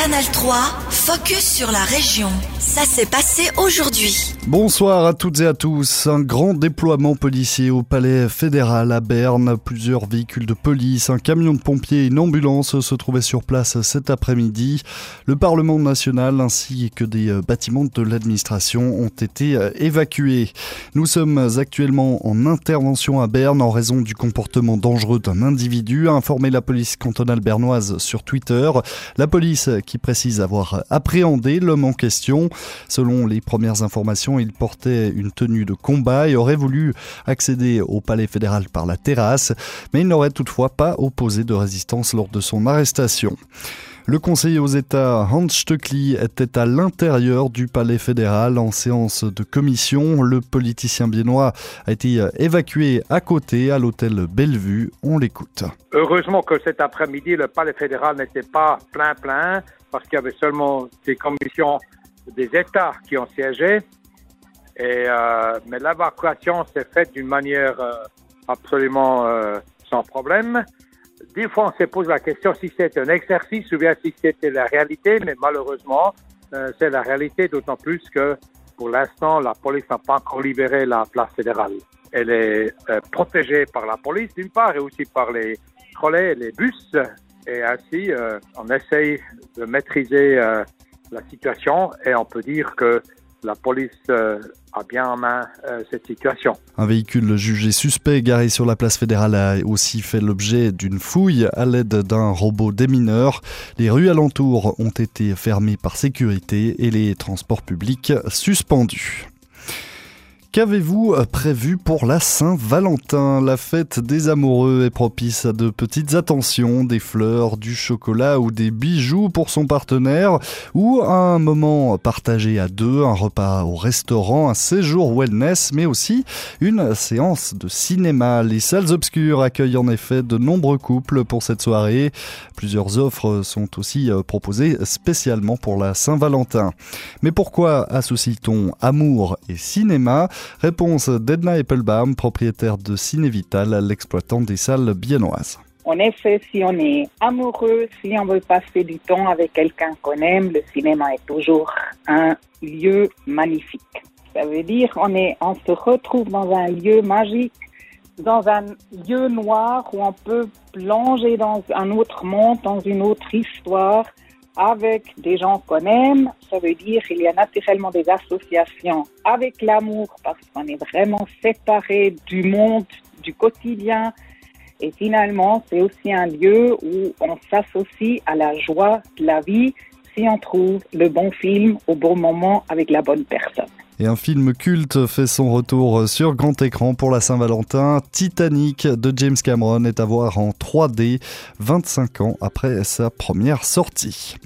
Canal 3, focus sur la région. Ça s'est passé aujourd'hui. Bonsoir à toutes et à tous. Un grand déploiement policier au palais fédéral à Berne. Plusieurs véhicules de police, un camion de pompiers et une ambulance se trouvaient sur place cet après-midi. Le Parlement national ainsi que des euh, bâtiments de l'administration ont été euh, évacués. Nous sommes actuellement en intervention à Berne en raison du comportement dangereux d'un individu, a informé la police cantonale bernoise sur Twitter. La police qui précise avoir appréhendé l'homme en question. Selon les premières informations, il portait une tenue de combat et aurait voulu accéder au palais fédéral par la terrasse, mais il n'aurait toutefois pas opposé de résistance lors de son arrestation. Le conseiller aux États Hans Stöckli était à l'intérieur du palais fédéral en séance de commission. Le politicien biennois a été évacué à côté à l'hôtel Bellevue. On l'écoute. Heureusement que cet après-midi, le palais fédéral n'était pas plein plein parce qu'il y avait seulement des commissions des États qui ont siégé. Euh, mais l'évacuation s'est faite d'une manière euh, absolument euh, sans problème. Des fois, on se pose la question si c'est un exercice ou bien si c'était la réalité, mais malheureusement, euh, c'est la réalité, d'autant plus que pour l'instant, la police n'a pas encore libéré la place fédérale. Elle est euh, protégée par la police, d'une part, et aussi par les trolleys et les bus. Et ainsi, euh, on essaye de maîtriser la situation et on peut dire que la police euh, a bien en main euh, cette situation. Un véhicule jugé suspect garé sur la place fédérale a aussi fait l'objet d'une fouille à l'aide d'un robot démineur. Les rues alentours ont été fermées par sécurité et les transports publics suspendus. Qu'avez-vous euh, prévu pour la Saint-Valentin? La fête des amoureux est propice à de petites attentions, des fleurs, du chocolat ou des bijoux pour son partenaire, ou un moment partagé à deux, un repas au restaurant, un séjour wellness, mais aussi une séance de cinéma. Les salles obscures accueillent en effet de nombreux couples pour cette soirée. Plusieurs offres sont aussi euh, proposées spécialement pour la Saint-Valentin. Mais pourquoi associe-t-on amour et cinéma? Réponse d'Edna Eppelbaum, propriétaire de Ciné Vital, l'exploitant des salles biennoises. En effet, si on est amoureux, si on veut passer du temps avec quelqu'un qu'on aime, le cinéma est toujours un lieu magnifique. Ça veut dire on est, on se retrouve dans un lieu magique, dans un lieu noir où on peut plonger dans un autre monde, dans une autre histoire avec des gens qu'on aime, ça veut dire qu'il y a naturellement des associations avec l'amour parce qu'on est vraiment séparés du monde, du quotidien. Et finalement, c'est aussi un lieu où on s'associe à la joie de la vie si on trouve le bon film au bon moment avec la bonne personne. Et un film culte fait son retour sur grand écran pour la Saint-Valentin. Titanic de James Cameron est à voir en 3D 25 ans après sa première sortie.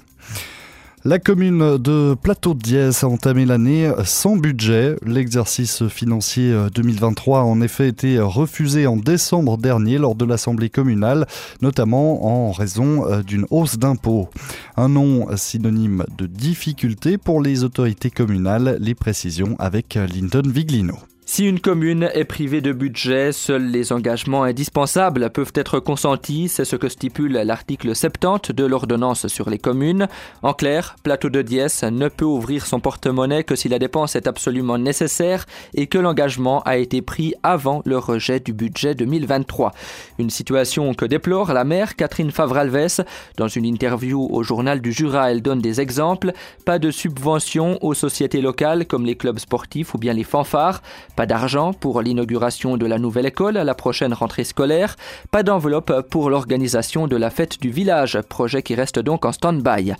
La commune de Plateau de Diès a entamé l'année sans budget. L'exercice financier 2023 a en effet été refusé en décembre dernier lors de l'Assemblée communale, notamment en raison euh, d'une hausse d'impôts. Un nom synonyme de difficulté pour les autorités communales. Les précisions avec Lyndon Viglino. Si une commune est privée de budget, seuls les engagements indispensables peuvent être consentis, c'est ce que stipule l'article 70 de l'ordonnance sur les communes. En clair, Plateau de Diès ne peut ouvrir son porte-monnaie que si la dépense est absolument nécessaire et que l'engagement a été pris avant le rejet du budget 2023. Une situation que déplore la maire Catherine Favralves. Dans une interview au journal du Jura, elle donne des exemples. Pas de subventions aux sociétés locales comme les clubs sportifs ou bien les fanfares. D'argent pour l'inauguration de la nouvelle école à la prochaine rentrée scolaire. Pas d'enveloppe pour l'organisation de la fête du village, projet qui reste donc en stand-by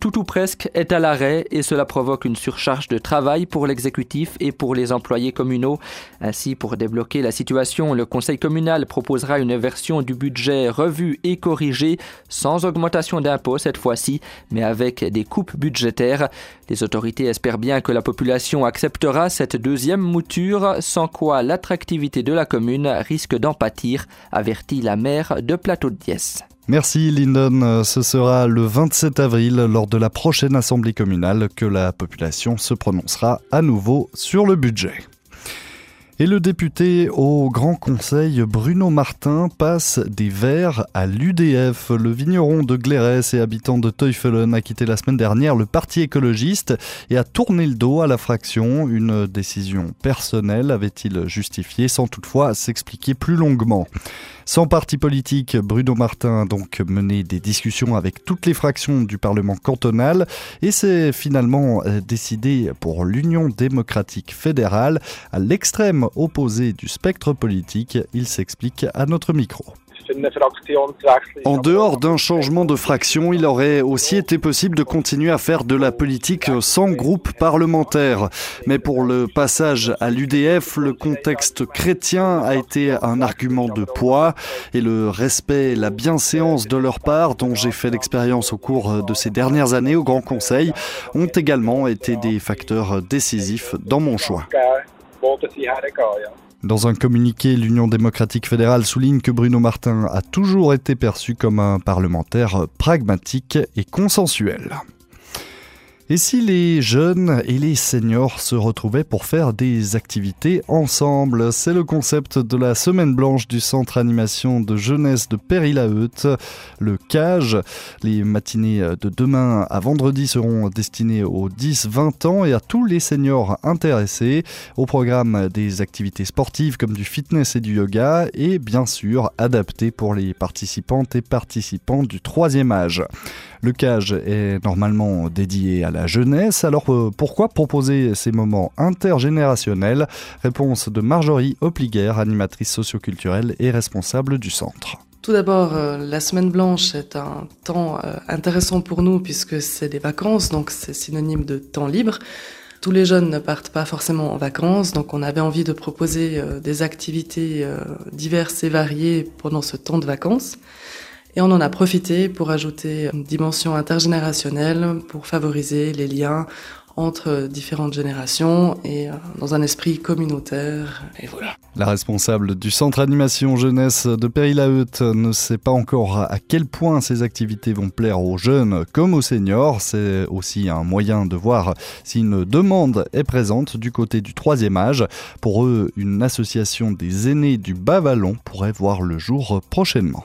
tout ou presque est à l'arrêt et cela provoque une surcharge de travail pour l'exécutif et pour les employés communaux. Ainsi, pour débloquer la situation, le Conseil communal proposera une version du budget revue et corrigée, sans augmentation d'impôts cette fois-ci, mais avec des coupes budgétaires. Les autorités espèrent bien que la population acceptera cette deuxième mouture, sans quoi l'attractivité de la commune risque d'en pâtir, avertit la maire de Plateau de Diès. Merci Lyndon. Ce sera le 27 avril lors de la prochaine assemblée communale que la population se prononcera à nouveau sur le budget. Et le député au Grand Conseil Bruno Martin passe des Verts à l'UDF. Le vigneron de Glérès et habitant de Teufelen a quitté la semaine dernière le parti écologiste et a tourné le dos à la fraction. Une décision personnelle avait-il justifié sans toutefois s'expliquer plus longuement. Sans parti politique, Bruno Martin a donc mené des discussions avec toutes les fractions du Parlement cantonal et s'est finalement euh, décidé pour l'Union démocratique fédérale à l'extrême opposé du spectre politique. Il s'explique à notre micro. En dehors d'un changement de fraction, il aurait aussi été possible de continuer à faire de la politique sans groupe parlementaire. Mais pour le passage à l'UDF, le contexte chrétien a été un argument de poids et le respect et la bienséance de leur part, dont j'ai fait l'expérience au cours de ces dernières années au Grand Conseil, ont également été des facteurs décisifs dans mon choix. Dans un communiqué, l'Union démocratique fédérale souligne que Bruno Martin a toujours été perçu comme un parlementaire pragmatique et consensuel. Et si les jeunes et les seniors se retrouvaient pour faire des activités ensemble? C'est le concept de la semaine blanche du centre animation de jeunesse de Péry-la-Heute, le CAGE. Les matinées de demain à vendredi seront destinées aux 10-20 ans et à tous les seniors intéressés. Au programme des activités sportives comme du fitness et du yoga et bien sûr adapté pour les participantes et participants du troisième âge. Le CAGE est normalement dédié à la jeunesse, alors euh, pourquoi proposer ces moments intergénérationnels? Réponse de Marjorie Opliger, animatrice socioculturelle et responsable du centre. Tout d'abord, euh, la semaine blanche est un temps euh, intéressant pour nous puisque c'est des vacances, donc c'est synonyme de temps libre. Tous les jeunes ne partent pas forcément en vacances, donc on avait envie de proposer des activités diverses et variées pendant ce temps de vacances. Et on en a profité pour ajouter une dimension intergénérationnelle pour favoriser les liens entre différentes générations et euh, dans un esprit communautaire. Et voilà. La responsable du centre animation jeunesse de Péry-la-Heute ne sait pas encore à quel point ces activités vont plaire aux jeunes comme aux seniors. C'est aussi un moyen de voir si une demande est présente du côté du troisième âge. Pour eux, une association des aînés du Bas-Vallon pourrait voir le jour prochainement.